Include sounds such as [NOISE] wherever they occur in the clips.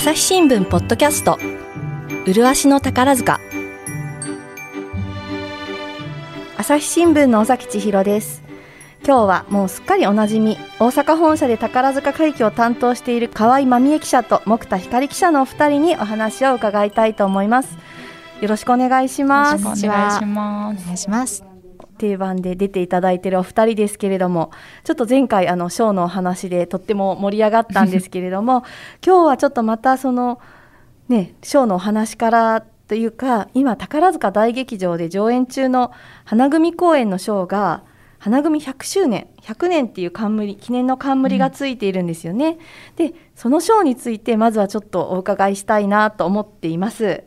朝日新聞ポッドキャスト。麗しの宝塚。朝日新聞の尾崎千尋です。今日はもうすっかりおなじみ。大阪本社で宝塚会議を担当している河合真美恵記者と木田光記者のお二人にお話を伺いたいと思います。よろしくお願いします。お願いします。お願いします定番で出ていただいてるお二人ですけれどもちょっと前回あのショーのお話でとっても盛り上がったんですけれども [LAUGHS] 今日はちょっとまたそのねショーのお話からというか今宝塚大劇場で上演中の花組公演のショーが花組100周年100年っていう冠記念の冠がついているんですよね、うん、でそのショーについてまずはちょっとお伺いしたいなと思っています。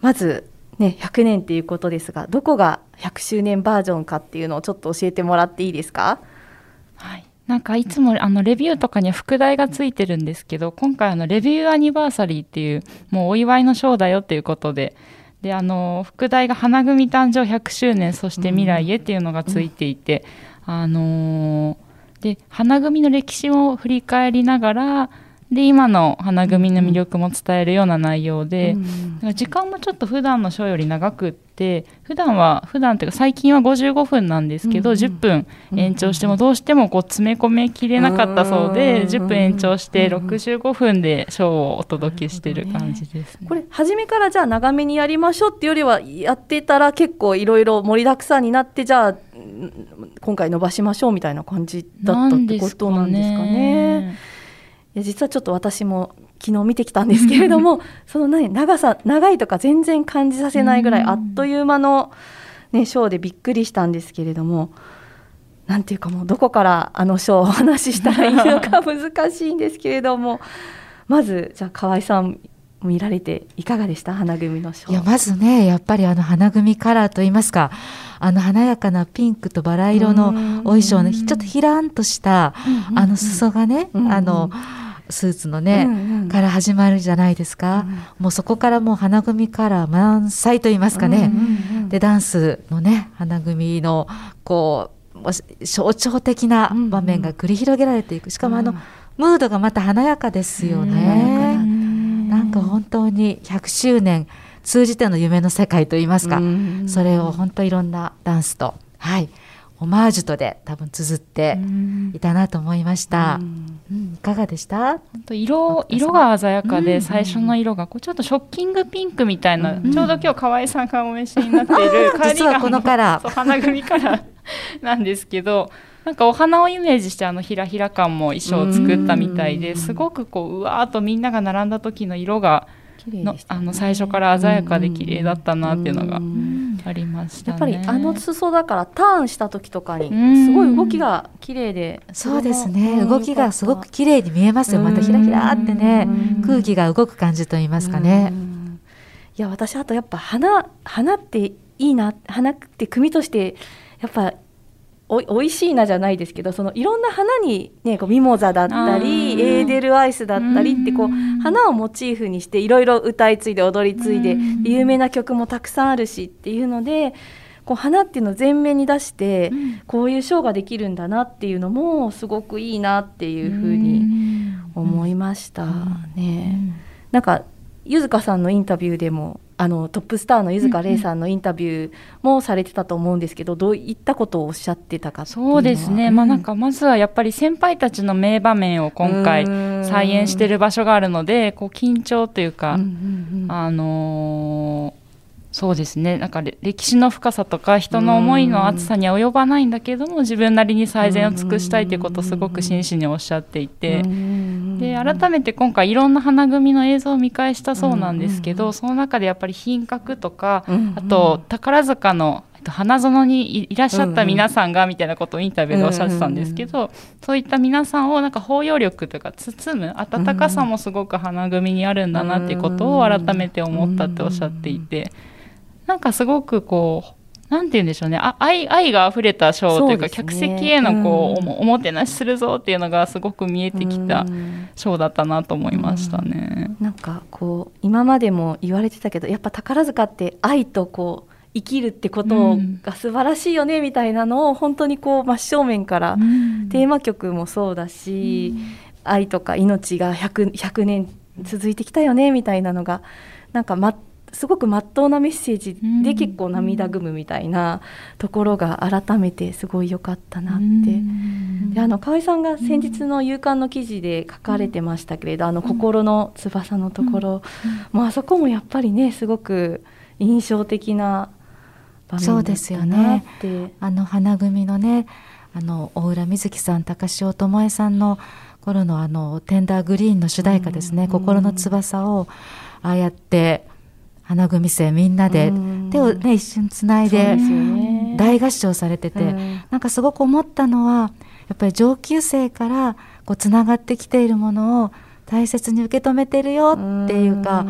まずね、100年っていうことですがどこが100周年バージョンかっていうのをちょっと教えてもらっていいですか？はい。なんかいつもあのレビューとかには副題がついてるんですけど今回あのレビューアニバーサリーっていうもうお祝いのショーだよっていうことでであの副題が花組誕生100周年そして未来へっていうのがついていて、うん、あのー、で花組の歴史を振り返りながらで今の花組の魅力も伝えるような内容で、うん、時間もちょっと普段のショーより長くって普段は普段っていうか最近は55分なんですけど、うん、10分延長してもどうしてもこう詰め込めきれなかったそうで、うん、10分延長して65分でショーをお届けしてる感じです、ね、これ初めからじゃあ長めにやりましょうっていうよりはやってたら結構いろいろ盛りだくさんになってじゃあ今回伸ばしましょうみたいな感じだったってことなんですかね。いや実はちょっと私も昨日見てきたんですけれども [LAUGHS] その、ね、長さ長いとか全然感じさせないぐらいあっという間の、ね、ショーでびっくりしたんですけれどもなんていうかもうどこからあのショーをお話ししたらいいのか難しいんですけれどもまずじゃあ河合さん見られていかがでした？花組のショー。いやまずねやっぱりあの花組カラーといいますかあの華やかなピンクとバラ色のお衣装のちょっとひらんとしたあの裾がねあの。スーツのね、うんうん、から始まるじゃないですか、うん、もうそこからもう花組カラー満載と言いますかね、うんうんうん、でダンスのね花組のこう象徴的な場面が繰り広げられていく。しかもあの、ムードがまた華やかですよね、うん、なんか本当に100周年通じての夢の世界といいますか、それを本当いろんなダンスとはいオマージュとで多分綴っていたなと思いました。うん、いかがでした？色色が鮮やかで、最初の色がこうちょっとショッキングピンクみたいな、ちょうど今日河合さんがお召しになっている実はこのカラー。花組カラーなんですけどなんかお花をイメージしてあのひらひら感も衣装を作ったみたいですごくこううわーっとみんなが並んだ時の色がの、ね、あの最初から鮮やかで綺麗だったなっていうのがありました、ね、やっぱりあの裾だからターンした時とかにすごい動きが綺麗でそうですね。動きがすごく綺麗に見えますよ。またひらひらってね空気が動く感じと言いますかね。いや私あとやっぱ花花っていいな花って組としてやっぱおおいしいなじゃないですけどそのいろんな花に、ね、こうミモザだったりエーデルアイスだったりってこう花をモチーフにしていろいろ歌い継いで踊り継いで有名な曲もたくさんあるしっていうのでこう花っていうのを前面に出してこういうショーができるんだなっていうのもすごくいいなっていうふうに思いましたね。なんかゆずかさんのインタビューでもあのトップスターの柚塚玲さんのインタビューもされてたと思うんですけど、どういったことをおっしゃってたかそうですね、まあ、なんかまずはやっぱり先輩たちの名場面を今回再演してる場所があるのでこう緊張というか、あのーそうですね。なんか歴史の深さとか人の思いの厚さには及ばないんだけども自分なりに最善を尽くしたいということをすごく真摯におっしゃっていて。で改めて今回いろんな花組の映像を見返したそうなんですけどその中でやっぱり品格とかあと宝塚の花園にいらっしゃった皆さんがみたいなことをインタビューでおっしゃってたんですけど、そういった皆さんをなんか包容力というか包む温かさもすごく花組にあるんだなっていうことを改めて思ったっておっしゃっていて。なんかすごくこうなんて言うんでしょうね。あ愛愛が溢れたショーというか、ね、客席へのこう、うん、おもてなしするぞっていうのがすごく見えてきたショーだったなと思いましたね。うん、なんかこう今までも言われてたけどやっぱ宝塚って愛とこう生きるってことが素晴らしいよねみたいなのを本当にこう真正面から、テーマ曲もそうだし、愛とか命が 100, 100年続いてきたよねみたいなのがなんか、ますごくまっとうなメッセージで結構涙ぐむみたいなところが改めてすごい良かったなって。であの河合さんが先日の夕刊の記事で書かれてましたけれど、あの心の翼のところ、もうあそこもやっぱりねすごく印象的な場面だったなって。そうですよね。あの花組のねあの大浦瑞希さん高潮智恵さんの頃のあのテンダーグリーンの主題歌ですね、心の翼をああやって花組生みんなで手をね一瞬つないで大合唱されてて、なんかすごく思ったのはやっぱり上級生からこうつながってきているものを大切に受け止めてるよっていうか、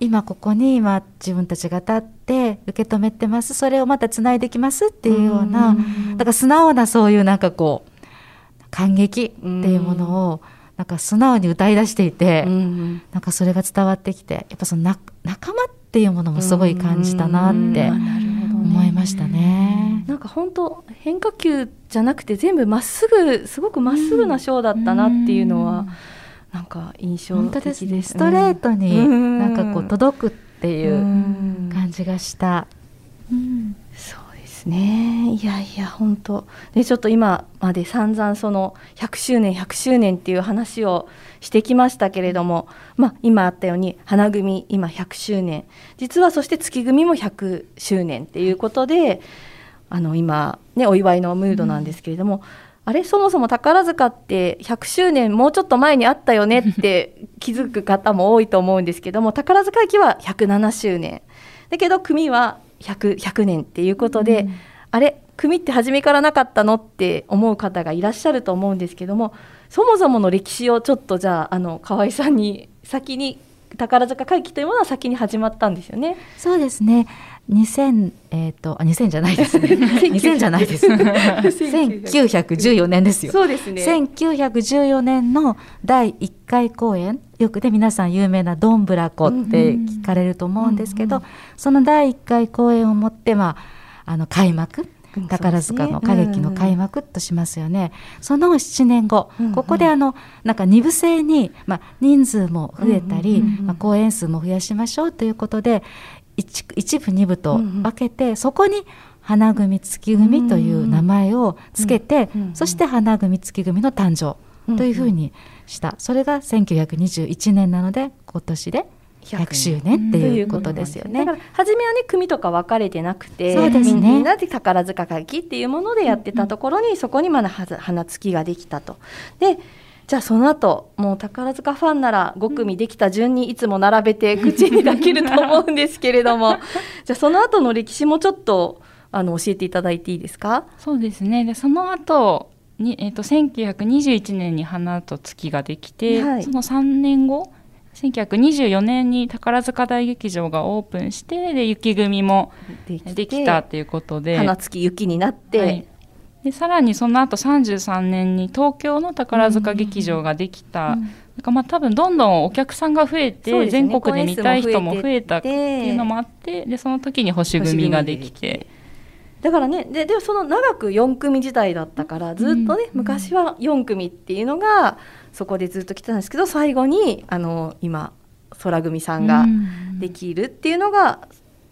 今ここに今自分たちが立って受け止めてます。それをまたつないできますっていうようなだから素直なそういうなんかこう感激っていうものをなんか素直に歌い出していて、なんかそれが伝わってきてやっぱその仲間っていうものもすごい感じたなって思いましたね。なんか本当変化球じゃなくて全部まっすぐすごくまっすぐなショーだったなっていうのは、なんか印象的です。ね。ストレートになんかこう届くっていう感じがした。うん。ですね。いやいや本当。でちょっと今まで散々その100周年100周年っていう話をしてきましたけれども、まあ、今あったように花組今100周年。実はそして月組も100周年っていうことであの今ねお祝いのムードなんですけれども、うん、あれそもそも宝塚って100周年もうちょっと前にあったよねって [LAUGHS] 気づく方も多いと思うんですけども宝塚駅は107周年。だけど組は 100, 100年っていうことで、うん、あれ組って初めからなかったのって思う方がいらっしゃると思うんですけどもそもそもの歴史をちょっとじゃああの河合さんに先に宝塚会期というものは先に始まったんですよね。そうですね。2000えっ、ー、とあ2000じゃないですね。[LAUGHS] 2000じゃないです。1914年ですよ。そうですね。1914年の第1回公演、よくで皆さん有名などんぶらこって聞かれると思うんですけど、うんうん、その第1回公演をもってまああの開幕。宝塚の歌劇の開幕としますよね、その7年後、ここであのなんか2部制に、まあ、人数も増えたり、まあ、公演数も増やしましょうということで 1, 1部2部と分けて、そこに花組月組という名前をつけて、そして花組月組の誕生というふうにした、それが1921年なので今年で100周年っていうことですよね。だから初めはね組とか分かれてなくてそうです、ね、みんなで宝塚歌劇っていうものでやってたところに、うん、そこにまだ花月ができたと。でじゃあその後もう宝塚ファンなら5組できた順にいつも並べて口にできると思うんですけれども。[LAUGHS] じゃあその後の歴史もちょっとあの教えていただいていいですか？そうですね。でその後に、えーと、1921年に花と月ができて、はい、その3年後1924年に宝塚大劇場がオープンしてで雪組もできたということで。花月雪になって、はい、でさらにその後33年に東京の宝塚劇場ができた、うん、なんかまあ多分どんどんお客さんが増えて、ね、全国で見たい人も増えたっていうのもあってでその時に星組ができて。だからねででもその長く4組時代だったからずっとね、うん、昔は4組っていうのがそこでずっと来てたんですけど最後にあの今空組さんができるっていうのが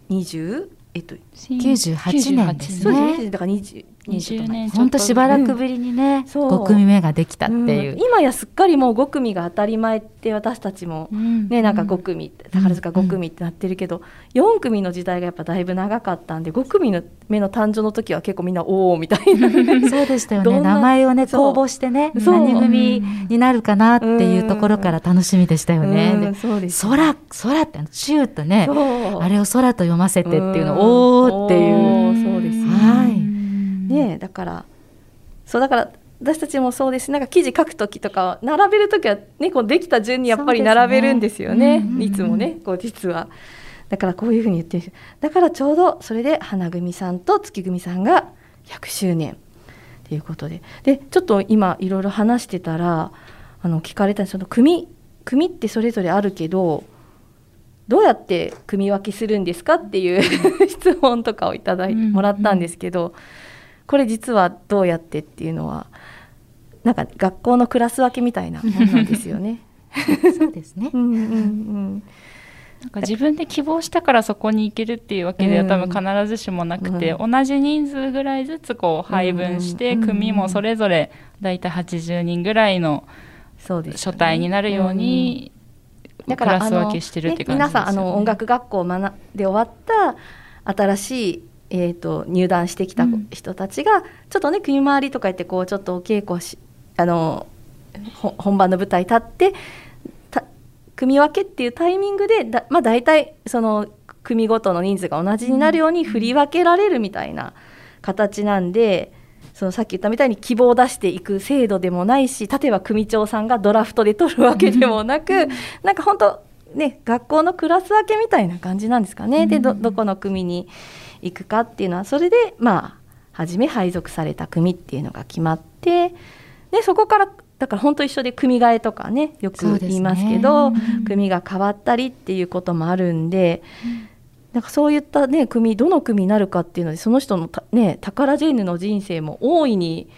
20、えっと、98年ですね。だから20 20年本当しばらくぶりにね、うん、5組目ができたっていう、うん、今やすっかりもう5組が当たり前って私たちもね、うん、なんか5組宝塚5組ってなってるけど、うん、4組の時代がやっぱだいぶ長かったんで5組の目の誕生の時は結構みんなおおみたいなそうでしたよね。名前をね公募してね何組になるかなっていうところから楽しみでしたよね。そうです、空空ってシューとね。あれを空と読ませてっていうのおおっていう。そうです、はいねだからそうだから私たちもそうです。なんか記事書く時とか並べる時はねこうできた順にやっぱり並べるんですよね、ね、いつもねこう実は。だからこういうふうに言ってる。だからちょうどそれで花組さんと月組さんが100周年。ということで。でちょっと今いろいろ話してたらあの聞かれたその組組ってそれぞれあるけどどうやって組み分けするんですかっていう [LAUGHS] 質問とかをいただいてもらったんですけど、これ実はどうやってっていうのはなんか学校のクラス分けみたいなもんなんですよね。そうですね。うんうんうん。なんか自分で希望したからそこに行けるっていうわけでは多分必ずしもなくて、うん、同じ人数ぐらいずつこう配分して、組もそれぞれ大体80人ぐらいの初体になるようにだからクラス分けしてるって感じですよ、ね、皆さんあの音楽学校で終わった新しいえーと、入団してきた人たちが、うん、ちょっとね組回りとか言ってこうちょっとお稽古しあの本番の舞台立って組み分けっていうタイミングでだ、まあ、大体その組ごとの人数が同じになるように振り分けられるみたいな形なんで。そのさっき言ったみたいに希望を出していく制度でもないし例えば組長さんがドラフトで取るわけでもなく、なんか本当ね学校のクラス分けみたいな感じなんですかね。でどこの組に行くかっていうのはそれでまあ初め配属された組っていうのが決まってでそこからだから本当一緒で組替えとかねよく言いますけど、ね、組が変わったりっていうこともあるんで、うん、なんかそういったね組どの組になるかっていうのでその人のね宝ジェーヌの人生も大いに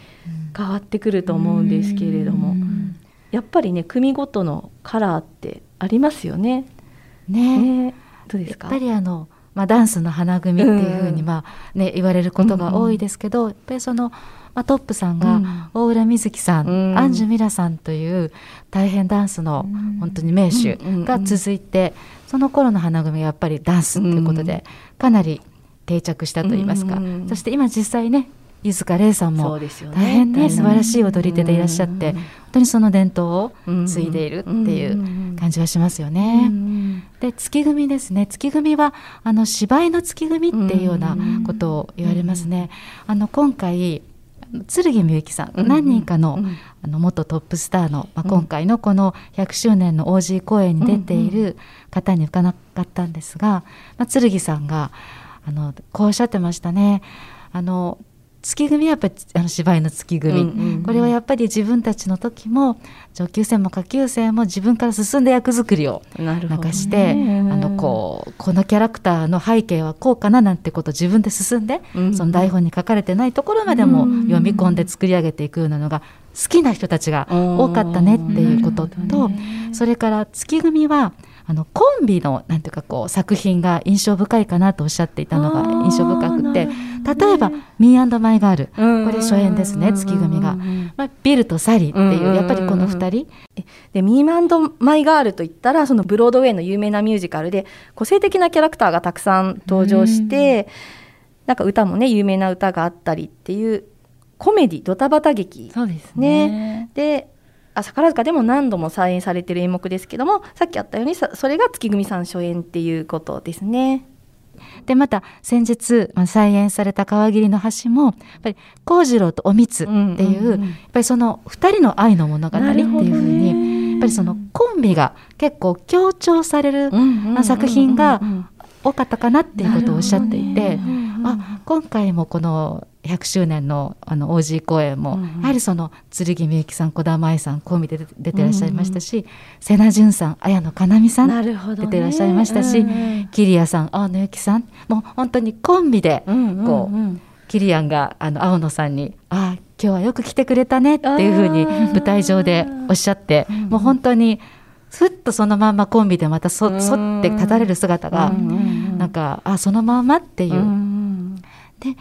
変わってくると思うんですけれども、うん、やっぱりね組ごとのカラーってありますよね。ね。ね。どうですか？やっぱりあのまあ、ダンスの花組っていうふうに、まあね、言われることが多いですけど、やっぱりその、まあ、トップさんが大浦瑞希さん、うん、アンジュミラさんという大変ダンスの本当に名手が続いて、その頃の花組はやっぱりダンスということでかなり定着したといいますか、そして今実際ね柚塚玲さんも大変ね素晴らしい踊り手でいらっしゃって本当にその伝統を継いでいるっていう感じはしますよね。で月組ですね。月組はあの芝居の月組っていうようなことを言われますね。あの今回剣みゆきさん、何人かの,、あの元トップスターの、まあ、今回のこの100周年の OG 公演に出ている方に伺ったんですが、まあ、剣さんがあのこうおっしゃってましたね。あの月組はやっぱりあの芝居の月組、うんうんうん、これはやっぱり自分たちの時も上級生も下級生も自分から進んで役作りをなんかして、ね、あのこうこのキャラクターの背景はこうかななんてことを自分で進んで、うん、その台本に書かれてないところまでも読み込ん。で作り上げていくようなのが好きな人たちが多かったねっていうことと、それから月組はあのコンビのなんていうかこう作品が印象深いかなとおっしゃっていたのが印象深くて例えば「ミーマイガール」これ初演ですね月組が、まあ、ビルとサリーっていうやっぱりこの2人。でミーマイガールといったらそのブロードウェイの有名なミュージカルで個性的なキャラクターがたくさん登場して、なんか歌もね有名な歌があったりっていうコメディドタバタ劇。そうですね。であ宝塚でも何度も再演されてる演目ですけどもさっきあったようにそれが月組さん初演っていうことですね。でまた先日、まあ、再演された川霧の橋もやっぱり幸次郎とおみつっていう、やっぱりその2人の愛の物語っていうふうに、やっぱりそのコンビが結構強調される作品が多かったかなっていうことをおっしゃっていて、あ今回もこの100周年のあの OG 公演も、うんうん、やはりその剣みゆきさん児玉愛さんコンビで出てらっしゃいましたし、うんうん、瀬名淳さん綾野かなみさん、ね、出てらっしゃいましたし、うん、桐谷さん青野由紀さんもう本当にコンビでこう、うんうんうん、キリアンがあの青野さんに「ああ今日はよく来てくれたね」っていうふうに舞台上でおっしゃって、もう本当に。ふっとそのまんまコンビでまたそそって立たれる姿が、なんかあそのままっていう。で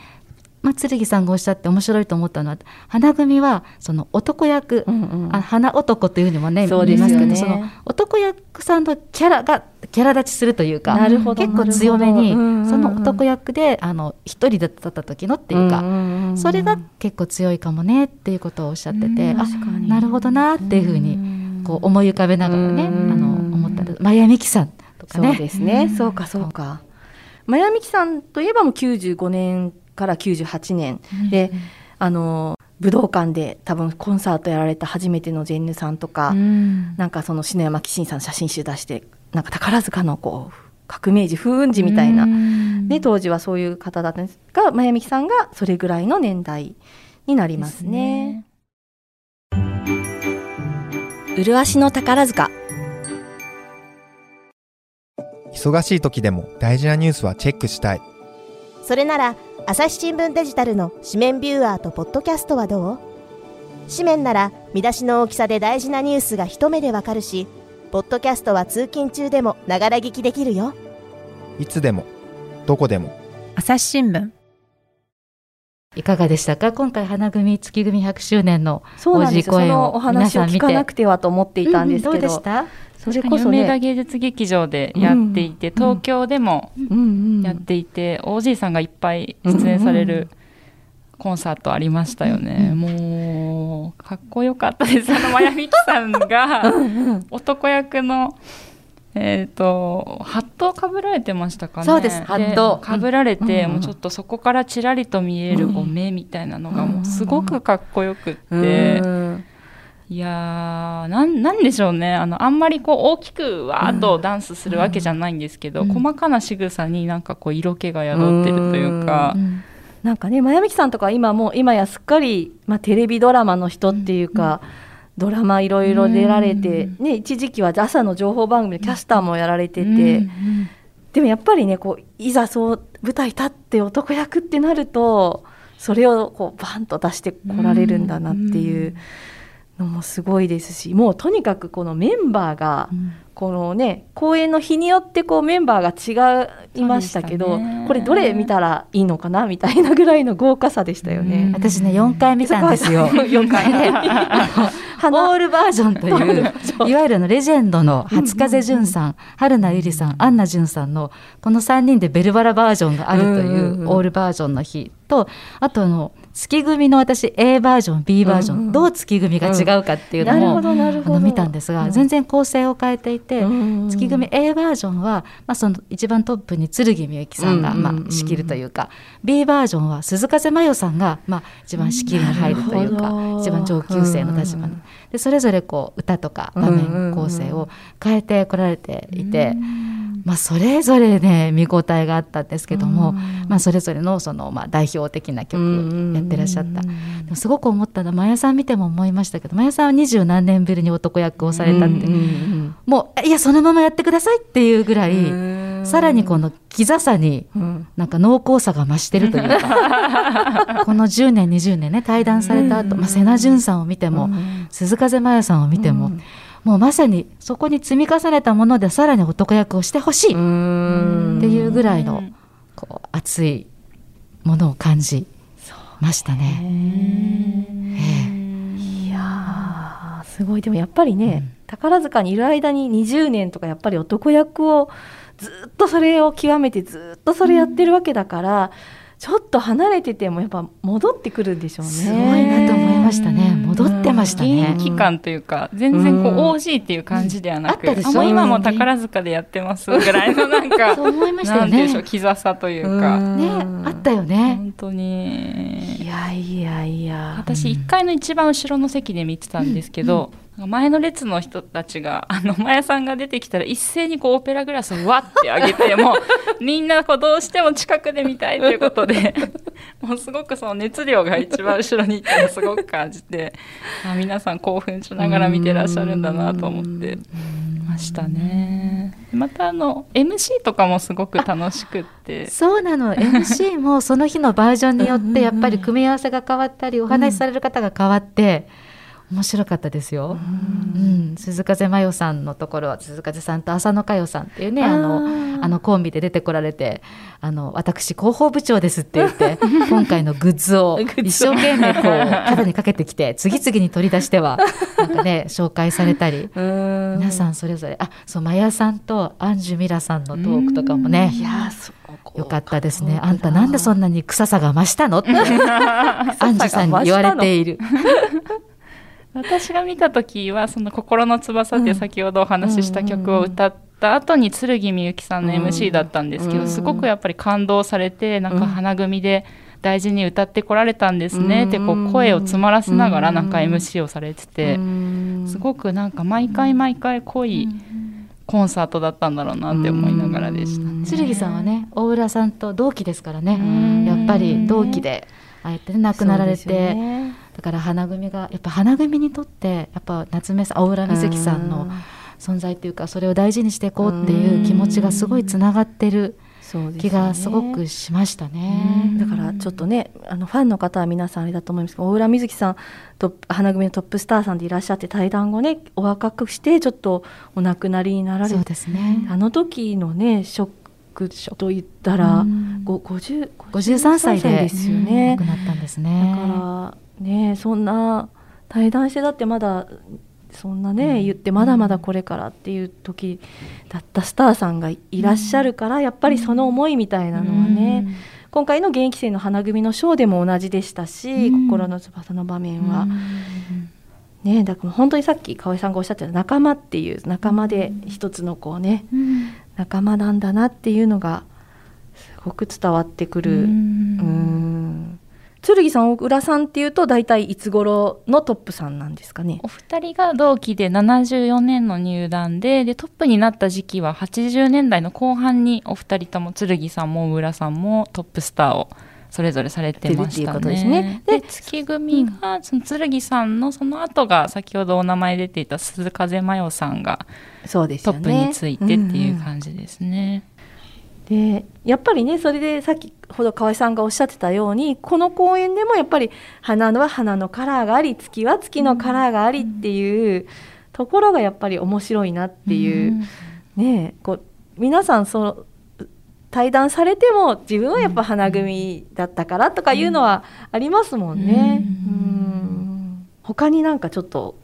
まあ、剣さんがおっしゃって面白いと思ったのは花組はその男役、うんうん、あ花男というふうにもね言いますけどその男役さんのキャラがキャラ立ちするというか結構強めに、その男役であの一人だった時のっていうか、うんうん、それが結構強いかもねっていうことをおっしゃってて、うん、あなるほどなっていうふうにこう思い浮かべながらね、あの思ったら真矢美樹さんとかね。そうですね、そうかそうか。真矢美樹さんといえばもう95年から98年で、うん、あの武道館で多分コンサートやられた初めてのジェンヌさんとか、うん、なんかその篠山紀信さん写真集出してなんか宝塚のこう革命児風雲児みたいな、うん、で当時はそういう方だったんですが真矢美樹さんがそれぐらいの年代になりますね。麗しの宝塚。忙しい時でも大事なニュースはチェックしたい。それなら朝日新聞デジタルの紙面ビューアーとポッドキャストはどう？紙面なら見出しの大きさで大事なニュースが一目でわかるしポッドキャストは通勤中でもながら聞きできるよ。いつでもどこでも。朝日新聞いかがでしたか？今回花組月組100周年のそうなんですよ。王子公演そのおを皆話をさん見て。聞かなくてはと思っていたんですけど、うんどうでした？それこそ梅田ね、芸術劇場でやっていて、うん。東京でもうんうんやっていて、OG さんがいっぱい出演されるコンサートありましたよね、もうかっこよかったです。あの真矢美樹さんが男役のえー、とハットをかぶられてましたかね。そうです。ハット。かぶられて、うん。もうちょっとそこからちらりと見えるこう目みたいなのがもうすごくかっこよくって、うん。いやーなんなんでしょうね。あのあんまりこう大きくわーっとダンスするわけじゃないんですけど、うん。細かな仕草になんかこう色気が宿ってるというか。う、ん。なんかね真矢美樹さんとか今もう今やすっかり、まあ、テレビドラマの人っていうか、ドラマいろいろ出られて、ね、一時期は朝の情報番組でキャスターもやられてて、うんでもやっぱりねこういざそう舞台立って男役ってなるとそれをこうバンと出してこられるんだなっていうのもすごいですしもうとにかくこのメンバーがこのね公演の日によってこうメンバーが違いましたけどねこれどれ見たらいいのかなみたいなぐらいの豪華さでしたよね。私ね4回見たんですよ。4回ねオールバージョンといういわゆるのレジェンドの初風淳さん、春名ゆりさん、アンナ淳さんのこの3人でベルバラバージョンがあるというんうんうんうオールバージョンの日とあとあの月組の私 A バージョン B バージョン、うんうん。どう月組が違うかっていうのも、ほどなるほど。あの見たんですが、うん。全然構成を変えていて、うん月組 A バージョンは、まあ、その一番トップに剣みゆきさんが、うんうんうんまあ、仕切るというか B バージョンは鈴風真世さんが、まあ、一番仕切りに入るというか一番上級生の立場に、でそれぞれこう歌とか場面構成を変えてこられていて、まあ、それぞれね見応えがあったんですけども、まあ、それぞれのその、まあ、代表的な曲をやってらっしゃった。すごく思ったのは真矢さん見ても思いましたけど真矢さんは二十何年ぶりに男役をされたって、もういやそのままやってくださいっていうぐらい、さらにこのキザさになんか濃厚さが増してるというか [LAUGHS] この10年20年ね対談された後、まあ瀬名淳さんを見ても、鈴風真也さんを見ても、もうまさにそこに積み重ねたものでさらに男役をしてほしいっていうぐらいのこう熱いものを感じましたね。いやーすごい。でもやっぱりね、宝塚にいる間に20年とかやっぱり男役をずっとそれを極めてずっとそれやってるわけだから、ちょっと離れててもやっぱ戻ってくるんでしょうね。すごいなと思いましたね。戻ってましたね。現役感というか全然こう OG っていう感じではなく、あったでしょあもう今も宝塚でやってますぐらいのなんか [LAUGHS] そう思いましたよなんていうんでしょうね。キザさというか、ね、あったよね。本当にいやいやいや。私1階の一番後ろの席で見てたんですけど、前の列の人たちが [LAUGHS] あのマヤさんが出てきたら一斉にこうオペラグラスをわって上げて [LAUGHS] もうみんなこうどうしても近くで見たいということで [LAUGHS] もうすごくその熱量が一番後ろにいたのすごく感じてあ皆さん興奮しながら見てらっしゃるんだなと思ってましたね。またあの MC とかもすごく楽しくってそうなの MC もその日のバージョンによってやっぱり組み合わせが変わったりお話しされる方が変わって面白かったですよ。うん、鈴風真世さんのところは鈴風さんと浅野佳代さんっていうねあのあのコンビで出てこられてあの私広報部長ですって言って [LAUGHS] 今回のグッズを一生懸命こう肩にかけてきて次々に取り出してはなんかね [LAUGHS] 紹介されたり皆さんそれぞれあそう真矢さんとアンジュミラさんのトークとかもねよかった。ですね。あんたなんでそんなに臭さが増したのって、[LAUGHS] アンジュさんに言われている。私が見た時はその「心の翼」って先ほどお話しした曲を歌った後に剣みゆきさんの MC だったんですけどすごくやっぱり感動されてなんか花組で大事に歌ってこられたんですねってこう声を詰まらせながらなんか MC をされててすごくなんか毎回毎回濃いコンサートだったんだろうなって思いながらでした。ね。剣さんはね大浦さんと同期ですからね。やっぱり同期でああやってね亡くなられて、だから花組がやっぱ花組にとってやっぱ夏目さん大浦瑞希さんの存在っていうかそれを大事にしていこうっていう気持ちがすごいつながってる気がすごくしましたね。だからちょっとねあのファンの方は皆さんあれだと思いますけど大浦瑞希さんと花組のトップスターさんでいらっしゃって対談後ねお若くしてちょっとお亡くなりになられそうですね。あの時のねショックと言ったら、うん、50 53歳ですよね、亡くなったんですね。だからねそんな対談してだってまだそんなね、言ってまだまだこれからっていう時だったスターさんがいらっしゃるから、やっぱりその思いみたいなのはね、今回の現役生の花組のショーでも同じでしたし、心の翼の場面は。ね、だから本当にさっき河合さんがおっしゃった仲間っていう仲間で一つのこうね、仲間なんだなっていうのがすごく伝わってくる。うん剣さん小倉さんっていうと大体いつ頃のトップさんなんですかね？お二人が同期で74年の入団ででトップになった時期は80年代の後半にお二人とも剣さんも小倉さんもトップスターをそれぞれされてましたね。で、ね、月組が、その剣さんのその後が先ほどお名前出ていた鈴風真代さんがトップについてっていう感じですね。でやっぱりねそれでさっきほど河合さんがおっしゃってたようにこの公演でもやっぱり花は花のカラーがあり月は月のカラーがありっていうところがやっぱり面白いなっていう、うん、ねこう皆さんそ対談されても自分はやっぱ花組だったからとかいうのはありますもんね。うん、他になんかちょっと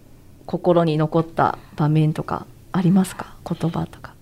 心に残った場面とかありますか？言葉とか。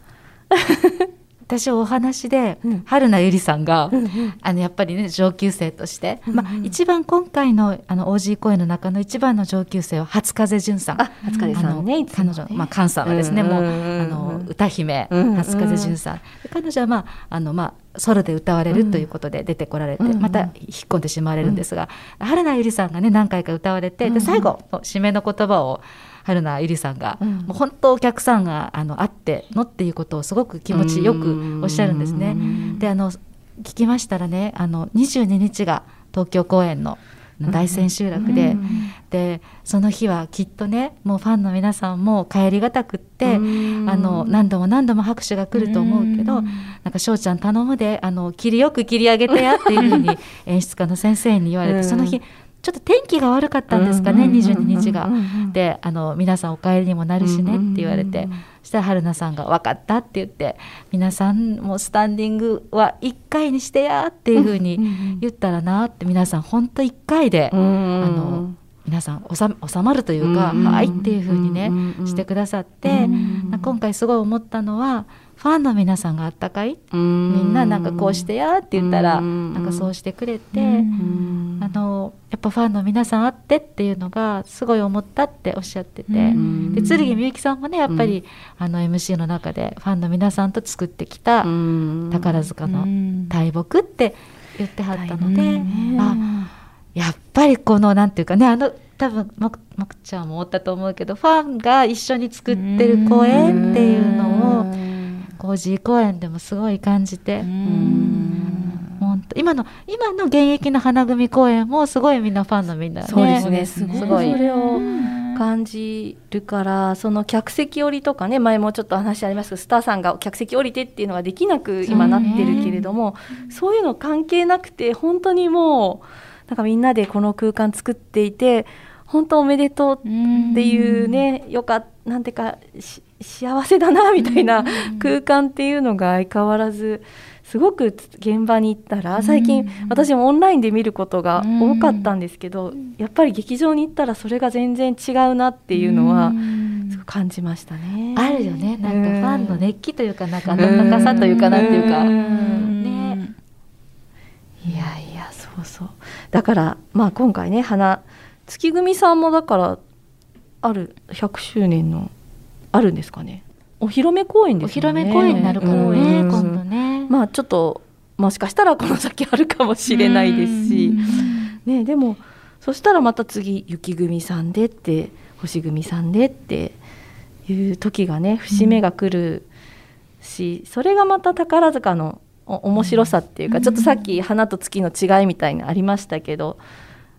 [LAUGHS] 私お話で、うん、春名由里さんが、うんうん、あのやっぱりね上級生として、うんうん、まあ、一番今回のあの OG 公演の中の一番の上級生は初風純さん。初風さんね彼女、まあ、菅さんはですね、うんうん、もうあの歌姫、うんうん、初風純さん。彼女はまああのまあソロで歌われるということで出てこられて、うん、また引っ込んでしまわれるんですが、春名由里さんがね何回か歌われてで最後締めの言葉を春名ゆりさんが、うん、もう本当お客さんがあの会ってのっていうことをすごく気持ちよくおっしゃるんですね。であの聞きましたらねあの22日が東京公演の大千秋楽で、うん、でその日はきっとねもうファンの皆さんも帰りがたくって、うん、あの何度も何度も拍手が来ると思うけど、うん、なんか翔ちゃん頼むであの切りよく切り上げてやっていうふうに [LAUGHS] 演出家の先生に言われて、その日ちょっと天気が悪かったんですかね、22日が。であの皆さんお帰りにもなるしねって言われて、そしたら春菜さんが「分かった」って言って「皆さんもスタンディングは1回にしてや」っていうふうに言ったらなって皆さん本当1回で、あの皆さん収まるというか「はい」っていうふうにねしてくださって、今回すごい思ったのはファンの皆さんがあったかい？みんななんかこうしてやって言ったらなんかそうしてくれてあのやっぱファンの皆さんあってっていうのがすごい思ったっておっしゃってて。で剣みゆきさんもねやっぱりあの MC の中でファンの皆さんと作ってきた宝塚の大木って言ってはったのであやっぱりこのなんていうかねあの多分ももくちゃんも思ったと思うけどファンが一緒に作ってる公演っていうのをコージー公演でもすごい感じて。本当今の今の現役の花組公演もすごいみんなファンのみんな、ね、そうですね。すごい。それを感じるからその客席降りとかね前もちょっと話ありますけどスターさんが客席降りてっていうのができなく今なってるけれどもそう,、いうの関係なくて本当にもうなんかみんなでこの空間作っていて本当おめでとうっていうねよかなんていうか幸せだなみたいな空間っていうのが相変わらずすごく現場に行ったら最近私もオンラインで見ることが多かったんですけどやっぱり劇場に行ったらそれが全然違うなっていうのはすごく感じましたね。あるよね。なんかファンの熱気というかなんか温かさというかなんていうか。ね、いやいやそうそう。だからまあ今回ね花月組さんもだからある100周年のあるんですかねお披露目公演ですね。お披露目公演になるからね、今度ね。まあちょっともしかしたらこの先あるかもしれないですし、ね、でもそしたらまた次雪組さんでって星組さんでっていう時がね節目が来るし、それがまた宝塚の面白さっていうか、ちょっとさっき花と月の違いみたいにありましたけど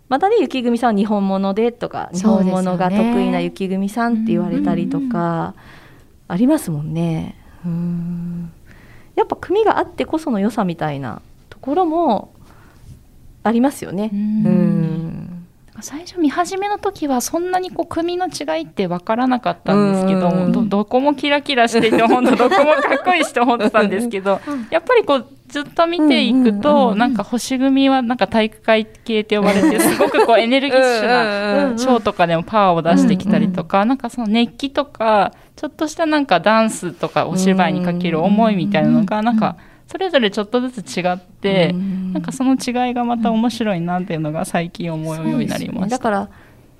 またね雪組さんは日本物でとか日本物が得意な雪組さんって言われたりとかありますもんね。うん。やっぱ組があってこその良さみたいなところもありますよね。うん。最初見始めの時はそんなにこう組の違いって分からなかったんですけどどどこもキラキラしていて本当どこもかっこいいして思ってたんですけどやっぱりこうずっと見ていくと、なんか星組はなんか体育会系って呼ばれてすごくこうエネルギッシュなショーとかでもパワーを出してきたりとか、なんかその熱気とかちょっとしたなんかダンスとかお芝居にかける思いみたいなのがなんかそれぞれちょっとずつ違って、なんかその違いがまた面白いなっていうのが最近思うようになりました。ね、だから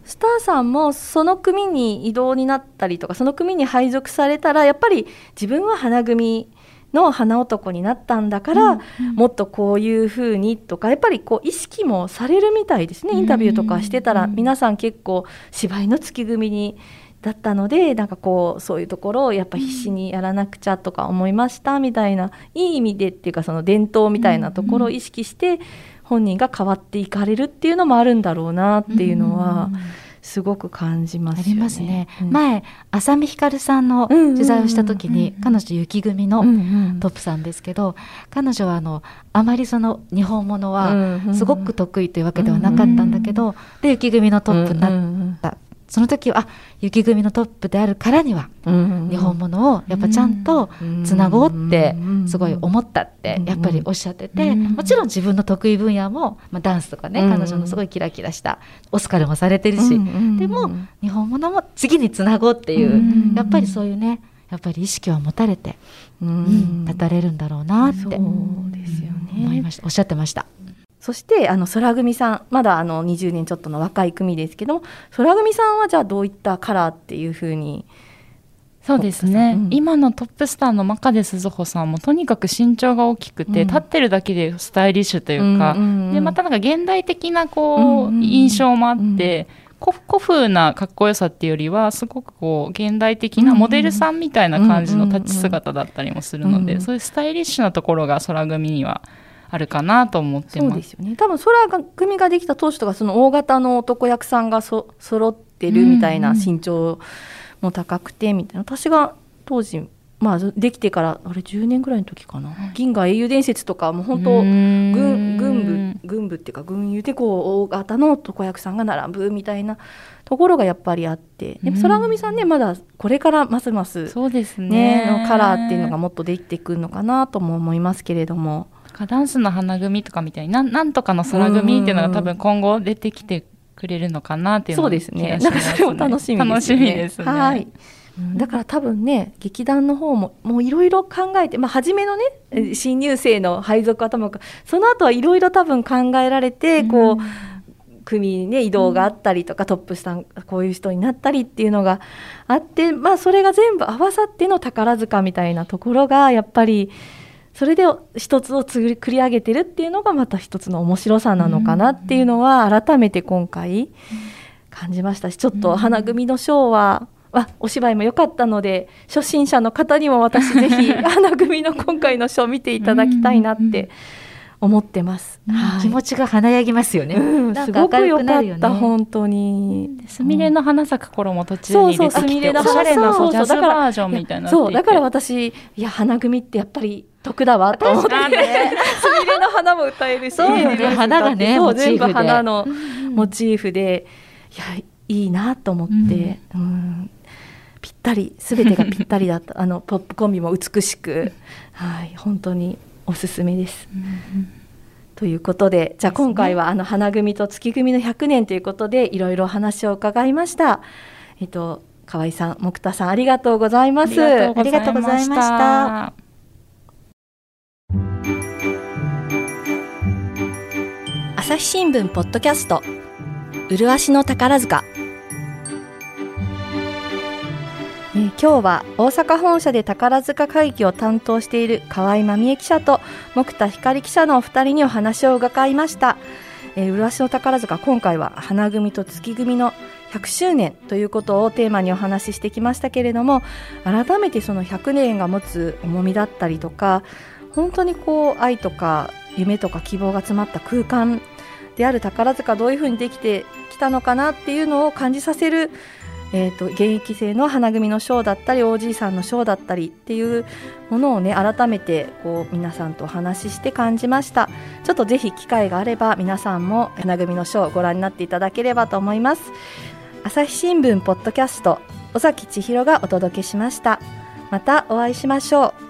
スターさんもその組に異動になったりとかその組に配属されたらやっぱり自分は花組の花男になったんだから、もっとこういうふうにとかやっぱりこう意識もされるみたいですね。インタビューとかしてたら、皆さん結構芝居の月組にだったのでなんかこうそういうところをやっぱ必死にやらなくちゃとか思いましたみたいな、いい意味でっていうかその伝統みたいなところを意識して本人が変わっていかれるっていうのもあるんだろうなっていうのは。うんうんすごく感じます、ね、ありますね。うん、前浅見ひかるさんの取材をした時に、彼女雪組のトップさんですけど、彼女はあのあまりその日本ものはすごく得意というわけではなかったんだけど、で雪組のトップになったその時はあ雪組のトップであるからには、日本物をやっぱちゃんとつなごうってすごい思ったってやっぱりおっしゃってて、もちろん自分の得意分野も、まあ、ダンスとかね、彼女のすごいキラキラしたオスカルもされてるし、でも日本物も次につなごうっていう、やっぱりそういうねやっぱり意識は持たれて、うん、立たれるんだろうなって、そうですよね。思いました。おっしゃってました。そしてあの空組さんまだあの20年ちょっとの若い組ですけども空組さんはじゃあどういったカラーっていうふうにそうですね、うん、今のトップスターの真壁鈴穂さんもとにかく身長が大きくて、うん、立ってるだけでスタイリッシュというか、うんうんうん、でまたなんか現代的なこう、うんうん、印象もあって、古風なかっこよさっていうよりはすごくこう現代的なモデルさんみたいな感じの立ち姿だったりもするので、そういうスタイリッシュなところが空組にはあるかなと思ってそうですよね。多分空が組ができた当初とかその大型の男役さんがそ揃ってるみたいな身長も高くてみたいな、私が当時まあ、できてからあれ10年ぐらいの時かな、銀河英雄伝説とかも本当軍軍部軍部っていうか軍友でこう大型の床役さんが並ぶみたいなところがやっぱりあって。でも空組さんねまだこれからますますそうですね。のカラーっていうのがもっとできてくるのかなとも思いますけれども。ダンスの花組とかみたいになんなんとかの空組っていうのが多分今後出てきてくれるのかなっていうのそうですね。なんかそれも楽しみですね。楽しみですね。はい。だから多分ね劇団の方ももういろいろ考えて、まあ、初めのね新入生の配属はともかその後はいろいろ多分考えられてこう、うん、組ね移動があったりとか、うん、トップスターこういう人になったりっていうのがあって、まあ、それが全部合わさっての宝塚みたいなところがやっぱり。それで一つを作り上げてるっていうのがまた一つの面白さなのかなっていうのは改めて今回感じましたしちょっと花組のショーは。あお芝居も良かったので初心者の方にも私ぜひ花組の今回のショー見ていただきたいなって思ってます。はい、気持ちが華やぎますよね。うん、すごく良かった、本当に。すみれの花咲く頃も途中にそうそうジャズバージョンみたいな。そうだから私いや花組ってやっぱり得だわと思って、[LAUGHS] すみれの花も歌えるし、そうね、花がね、全部花のモチーフで、いやいいなと思って、うん、ぴったりすべてがぴったりだった。[LAUGHS] あのポップコンビも美しく、はい本当におすすめです。ということでじゃあ今回はあの花組と月組の100年ということでいろいろ話を伺いました。えっと河合さん、木田さんありがとうございます。ありがとうございました。朝日新聞ポッドキャスト。麗しの宝塚。え、今日は大阪本社で宝塚会議を担当している河合真美恵記者と木田光記者のお二人にお話を伺いました、えー、浦島宝塚今回は花組と月組の100周年ということをテーマにお話ししてきましたけれども改めてその100年が持つ重みだったりとか本当にこう愛とか夢とか希望が詰まった空間である宝塚どういうふうにできてきたのかなっていうのを感じさせるえーと、現役生の花組のショーだったりおじいさんのショーだったりっていうものをね改めてこう皆さんとお話しして感じました。ちょっとぜひ機会があれば皆さんも花組のショーをご覧になっていただければと思います。朝日新聞ポッドキャスト尾崎千尋がお届けしました。またお会いしましょう。